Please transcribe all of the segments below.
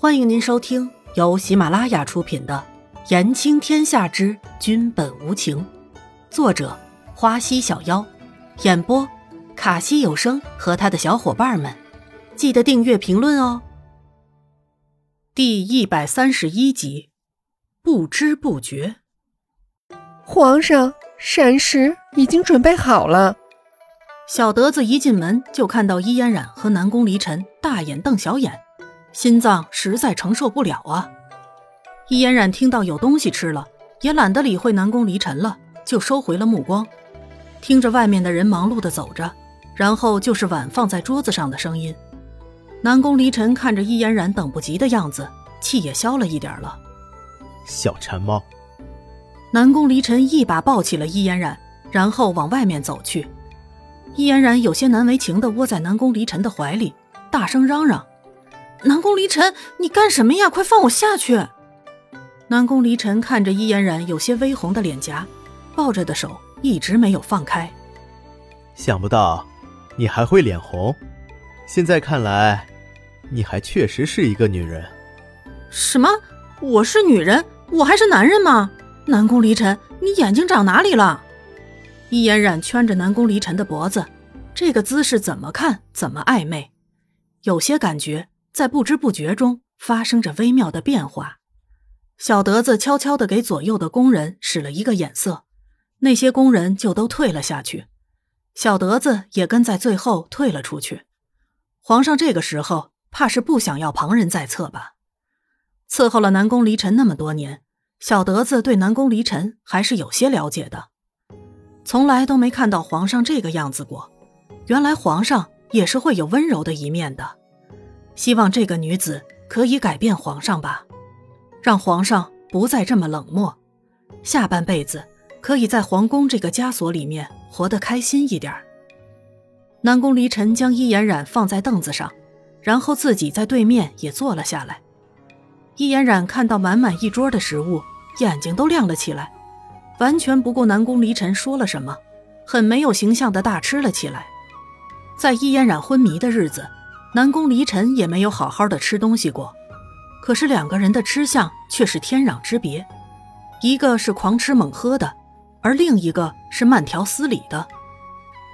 欢迎您收听由喜马拉雅出品的《言情天下之君本无情》，作者花溪小妖，演播卡西有声和他的小伙伴们。记得订阅、评论哦。第一百三十一集，不知不觉，皇上，膳食已经准备好了。小德子一进门就看到伊嫣然和南宫离尘大眼瞪小眼。心脏实在承受不了啊！易嫣然听到有东西吃了，也懒得理会南宫离尘了，就收回了目光，听着外面的人忙碌的走着，然后就是碗放在桌子上的声音。南宫离尘看着易嫣然等不及的样子，气也消了一点了。小馋猫！南宫离尘一把抱起了易嫣然，然后往外面走去。易嫣然有些难为情的窝在南宫离尘的怀里，大声嚷嚷。南宫离尘，你干什么呀？快放我下去！南宫离尘看着伊嫣然有些微红的脸颊，抱着的手一直没有放开。想不到你还会脸红，现在看来，你还确实是一个女人。什么？我是女人？我还是男人吗？南宫离尘，你眼睛长哪里了？伊嫣然圈着南宫离尘的脖子，这个姿势怎么看怎么暧昧，有些感觉。在不知不觉中发生着微妙的变化，小德子悄悄地给左右的工人使了一个眼色，那些工人就都退了下去，小德子也跟在最后退了出去。皇上这个时候怕是不想要旁人在侧吧？伺候了南宫离尘那么多年，小德子对南宫离尘还是有些了解的，从来都没看到皇上这个样子过。原来皇上也是会有温柔的一面的。希望这个女子可以改变皇上吧，让皇上不再这么冷漠，下半辈子可以在皇宫这个枷锁里面活得开心一点。南宫离尘将伊嫣然放在凳子上，然后自己在对面也坐了下来。伊嫣然看到满满一桌的食物，眼睛都亮了起来，完全不顾南宫离尘说了什么，很没有形象的大吃了起来。在伊嫣然昏迷的日子。南宫离尘也没有好好的吃东西过，可是两个人的吃相却是天壤之别，一个是狂吃猛喝的，而另一个是慢条斯理的。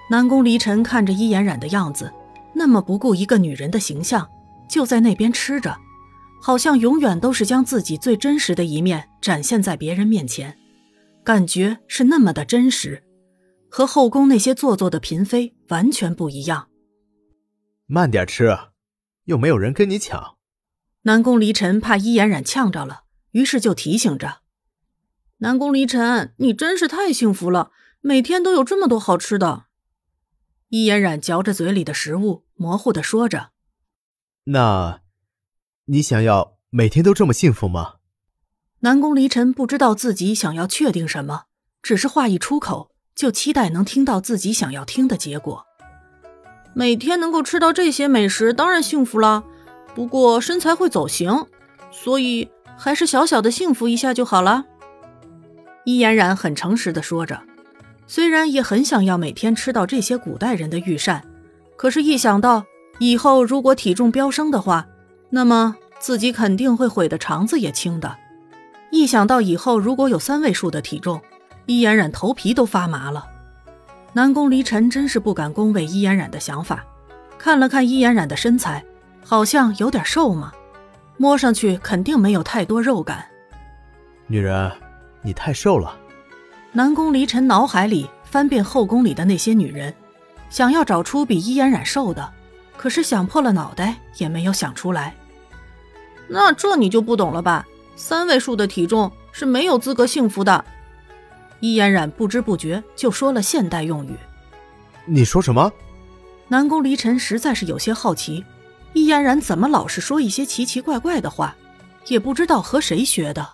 南宫离尘看着伊嫣然的样子，那么不顾一个女人的形象，就在那边吃着，好像永远都是将自己最真实的一面展现在别人面前，感觉是那么的真实，和后宫那些做作的嫔妃完全不一样。慢点吃，又没有人跟你抢。南宫离尘怕伊嫣染呛着了，于是就提醒着：“南宫离尘，你真是太幸福了，每天都有这么多好吃的。”伊嫣染嚼着嘴里的食物，模糊的说着：“那，你想要每天都这么幸福吗？”南宫离尘不知道自己想要确定什么，只是话一出口，就期待能听到自己想要听的结果。每天能够吃到这些美食，当然幸福了。不过身材会走形，所以还是小小的幸福一下就好了。伊嫣然很诚实的说着，虽然也很想要每天吃到这些古代人的御膳，可是，一想到以后如果体重飙升的话，那么自己肯定会毁的肠子也青的。一想到以后如果有三位数的体重，伊嫣然头皮都发麻了。南宫离尘真是不敢恭维伊嫣然的想法，看了看伊嫣然的身材，好像有点瘦嘛，摸上去肯定没有太多肉感。女人，你太瘦了。南宫离尘脑海里翻遍后宫里的那些女人，想要找出比伊嫣然瘦的，可是想破了脑袋也没有想出来。那这你就不懂了吧？三位数的体重是没有资格幸福的。伊嫣然不知不觉就说了现代用语。你说什么？南宫离尘实在是有些好奇，易嫣然怎么老是说一些奇奇怪怪的话，也不知道和谁学的。